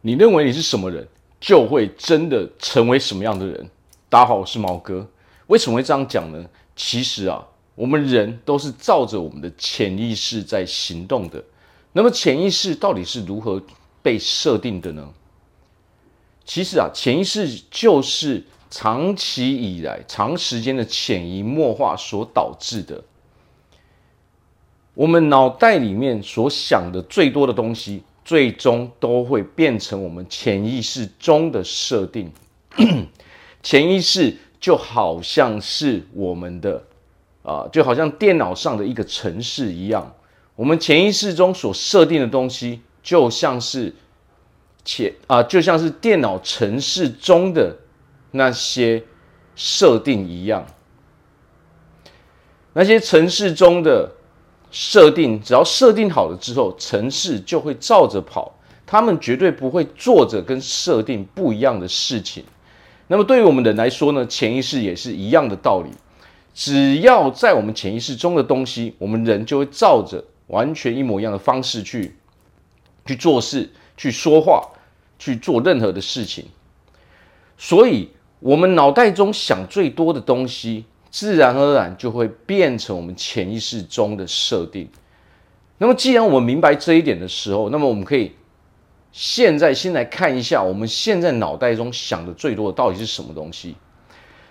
你认为你是什么人，就会真的成为什么样的人。大家好，我是毛哥。为什么会这样讲呢？其实啊，我们人都是照着我们的潜意识在行动的。那么潜意识到底是如何被设定的呢？其实啊，潜意识就是长期以来、长时间的潜移默化所导致的。我们脑袋里面所想的最多的东西，最终都会变成我们潜意识中的设定。潜意识就好像是我们的啊、就好像电脑上的一个程式一样。我们潜意识中所设定的东西，就像是潜啊，就像是电脑程式中的那些设定一样。那些城市中的设定，只要设定好了之后，程式就会照着跑。他们绝对不会做着跟设定不一样的事情。那么对于我们人来说呢，潜意识也是一样的道理。只要在我们潜意识中的东西，我们人就会照着完全一模一样的方式去去做事、去说话、去做任何的事情。所以，我们脑袋中想最多的东西，自然而然就会变成我们潜意识中的设定。那么，既然我们明白这一点的时候，那么我们可以。现在先来看一下，我们现在脑袋中想的最多的到底是什么东西？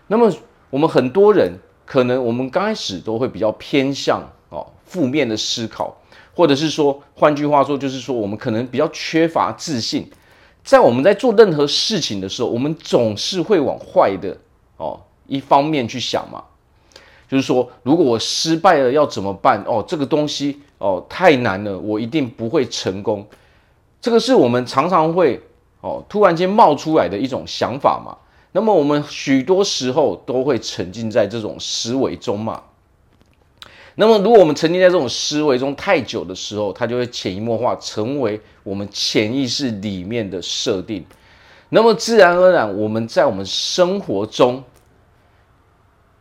那么我们很多人可能我们刚开始都会比较偏向哦负面的思考，或者是说，换句话说，就是说我们可能比较缺乏自信，在我们在做任何事情的时候，我们总是会往坏的哦一方面去想嘛，就是说，如果我失败了要怎么办？哦，这个东西哦太难了，我一定不会成功。这个是我们常常会哦突然间冒出来的一种想法嘛。那么我们许多时候都会沉浸在这种思维中嘛。那么如果我们沉浸在这种思维中太久的时候，它就会潜移默化成为我们潜意识里面的设定。那么自然而然，我们在我们生活中，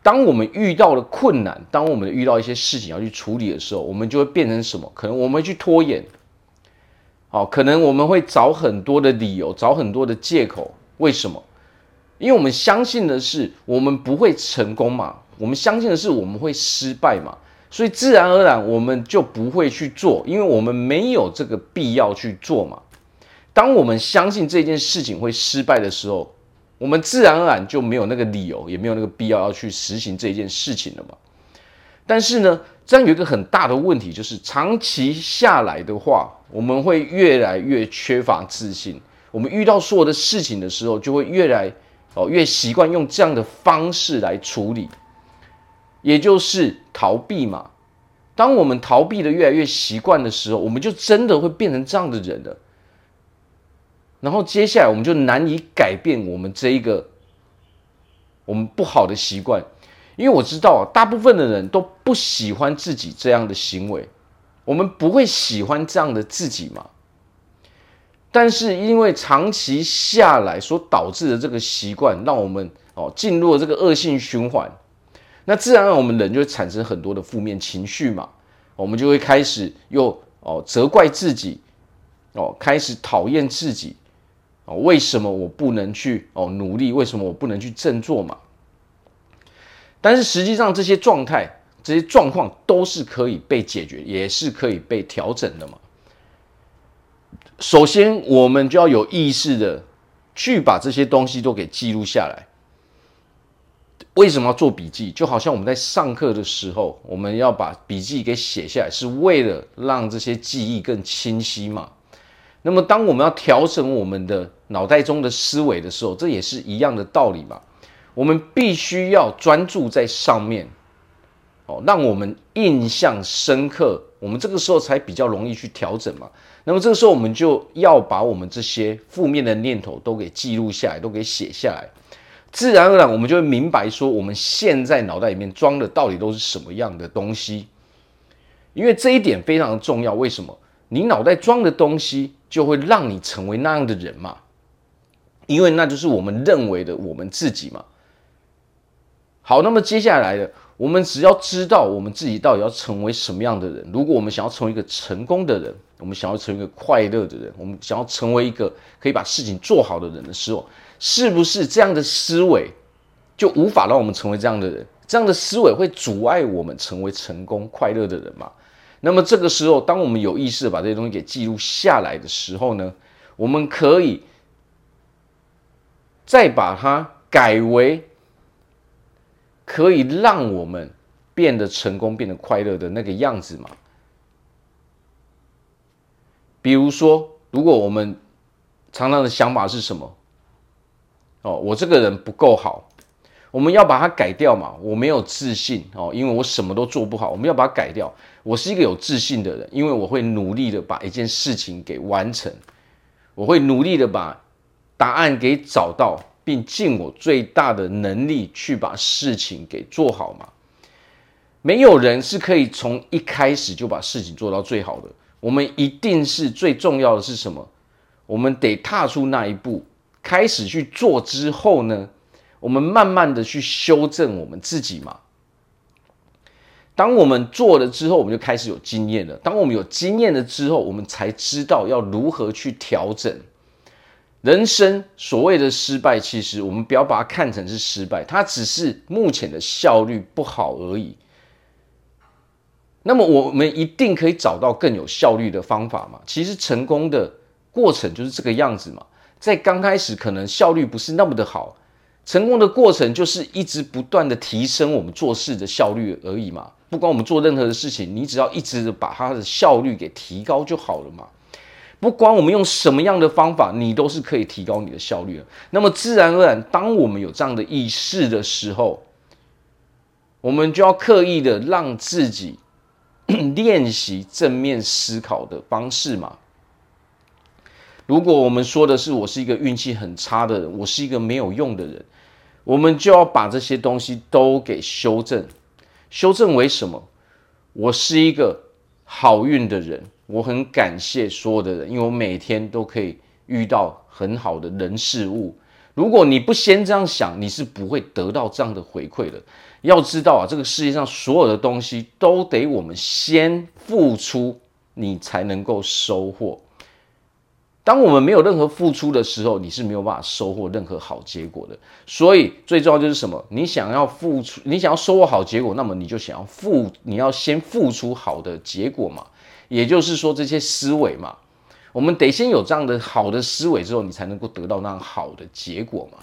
当我们遇到了困难，当我们遇到一些事情要去处理的时候，我们就会变成什么？可能我们会去拖延。好，可能我们会找很多的理由，找很多的借口。为什么？因为我们相信的是我们不会成功嘛，我们相信的是我们会失败嘛，所以自然而然我们就不会去做，因为我们没有这个必要去做嘛。当我们相信这件事情会失败的时候，我们自然而然就没有那个理由，也没有那个必要要去实行这件事情了嘛。但是呢，这样有一个很大的问题，就是长期下来的话，我们会越来越缺乏自信。我们遇到所有的事情的时候，就会越来哦越习惯用这样的方式来处理，也就是逃避嘛。当我们逃避的越来越习惯的时候，我们就真的会变成这样的人了。然后接下来，我们就难以改变我们这一个我们不好的习惯。因为我知道，大部分的人都不喜欢自己这样的行为，我们不会喜欢这样的自己嘛。但是因为长期下来所导致的这个习惯，让我们哦进入了这个恶性循环，那自然我们人就会产生很多的负面情绪嘛，我们就会开始又哦责怪自己，哦开始讨厌自己，哦为什么我不能去哦努力？为什么我不能去振作嘛？但是实际上，这些状态、这些状况都是可以被解决，也是可以被调整的嘛。首先，我们就要有意识的去把这些东西都给记录下来。为什么要做笔记？就好像我们在上课的时候，我们要把笔记给写下来，是为了让这些记忆更清晰嘛。那么，当我们要调整我们的脑袋中的思维的时候，这也是一样的道理嘛。我们必须要专注在上面，哦，让我们印象深刻，我们这个时候才比较容易去调整嘛。那么这个时候，我们就要把我们这些负面的念头都给记录下来，都给写下来，自然而然，我们就会明白说，我们现在脑袋里面装的到底都是什么样的东西。因为这一点非常重要，为什么？你脑袋装的东西，就会让你成为那样的人嘛。因为那就是我们认为的我们自己嘛。好，那么接下来的，我们只要知道我们自己到底要成为什么样的人。如果我们想要成为一个成功的人，我们想要成为一个快乐的人，我们想要成为一个可以把事情做好的人的时候，是不是这样的思维就无法让我们成为这样的人？这样的思维会阻碍我们成为成功快乐的人吗？那么这个时候，当我们有意识的把这些东西给记录下来的时候呢，我们可以再把它改为可以让我们变得成功、变得快乐的那个样子嘛。比如说，如果我们常常的想法是什么？哦，我这个人不够好，我们要把它改掉嘛。我没有自信哦，因为我什么都做不好。我们要把它改掉。我是一个有自信的人，因为我会努力的把一件事情给完成。我会努力的把答案给找到，并尽我最大的能力去把事情给做好嘛。没有人是可以从一开始就把事情做到最好的。我们一定是最重要的是什么？我们得踏出那一步，开始去做之后呢，我们慢慢的去修正我们自己嘛。当我们做了之后，我们就开始有经验了。当我们有经验了之后，我们才知道要如何去调整。人生所谓的失败，其实我们不要把它看成是失败，它只是目前的效率不好而已。那么我们一定可以找到更有效率的方法嘛？其实成功的过程就是这个样子嘛。在刚开始可能效率不是那么的好，成功的过程就是一直不断的提升我们做事的效率而已嘛。不管我们做任何的事情，你只要一直把它的效率给提高就好了嘛。不管我们用什么样的方法，你都是可以提高你的效率的。那么自然而然，当我们有这样的意识的时候，我们就要刻意的让自己 练习正面思考的方式嘛。如果我们说的是我是一个运气很差的人，我是一个没有用的人，我们就要把这些东西都给修正。修正为什么？我是一个好运的人，我很感谢所有的人，因为我每天都可以遇到很好的人事物。如果你不先这样想，你是不会得到这样的回馈的。要知道啊，这个世界上所有的东西都得我们先付出，你才能够收获。当我们没有任何付出的时候，你是没有办法收获任何好结果的。所以最重要就是什么？你想要付出，你想要收获好结果，那么你就想要付，你要先付出好的结果嘛。也就是说，这些思维嘛，我们得先有这样的好的思维之后，你才能够得到那样好的结果嘛。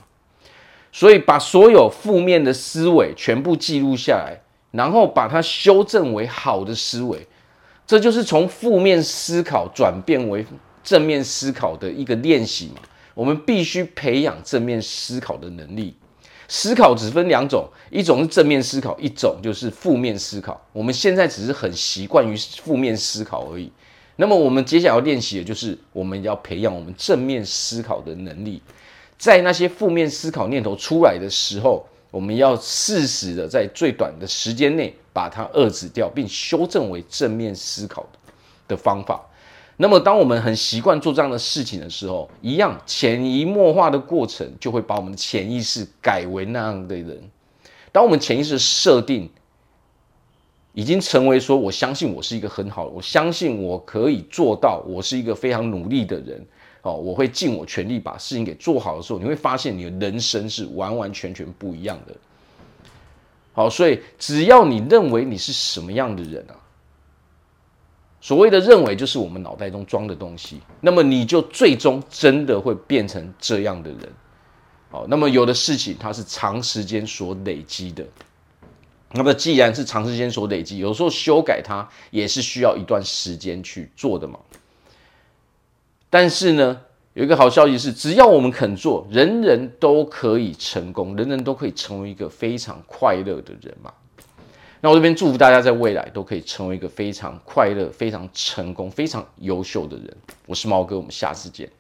所以把所有负面的思维全部记录下来，然后把它修正为好的思维，这就是从负面思考转变为。正面思考的一个练习嘛，我们必须培养正面思考的能力。思考只分两种，一种是正面思考，一种就是负面思考。我们现在只是很习惯于负面思考而已。那么我们接下来要练习的就是，我们要培养我们正面思考的能力。在那些负面思考念头出来的时候，我们要适时的在最短的时间内把它遏制掉，并修正为正面思考的方法。那么，当我们很习惯做这样的事情的时候，一样潜移默化的过程就会把我们的潜意识改为那样的人。当我们潜意识设定已经成为说，我相信我是一个很好的，我相信我可以做到，我是一个非常努力的人哦，我会尽我全力把事情给做好的时候，你会发现你的人生是完完全全不一样的。好，所以只要你认为你是什么样的人啊。所谓的认为，就是我们脑袋中装的东西。那么你就最终真的会变成这样的人。好，那么有的事情它是长时间所累积的。那么既然是长时间所累积，有时候修改它也是需要一段时间去做的嘛。但是呢，有一个好消息是，只要我们肯做，人人都可以成功，人人都可以成为一个非常快乐的人嘛。那我这边祝福大家在未来都可以成为一个非常快乐、非常成功、非常优秀的人。我是毛哥，我们下次见。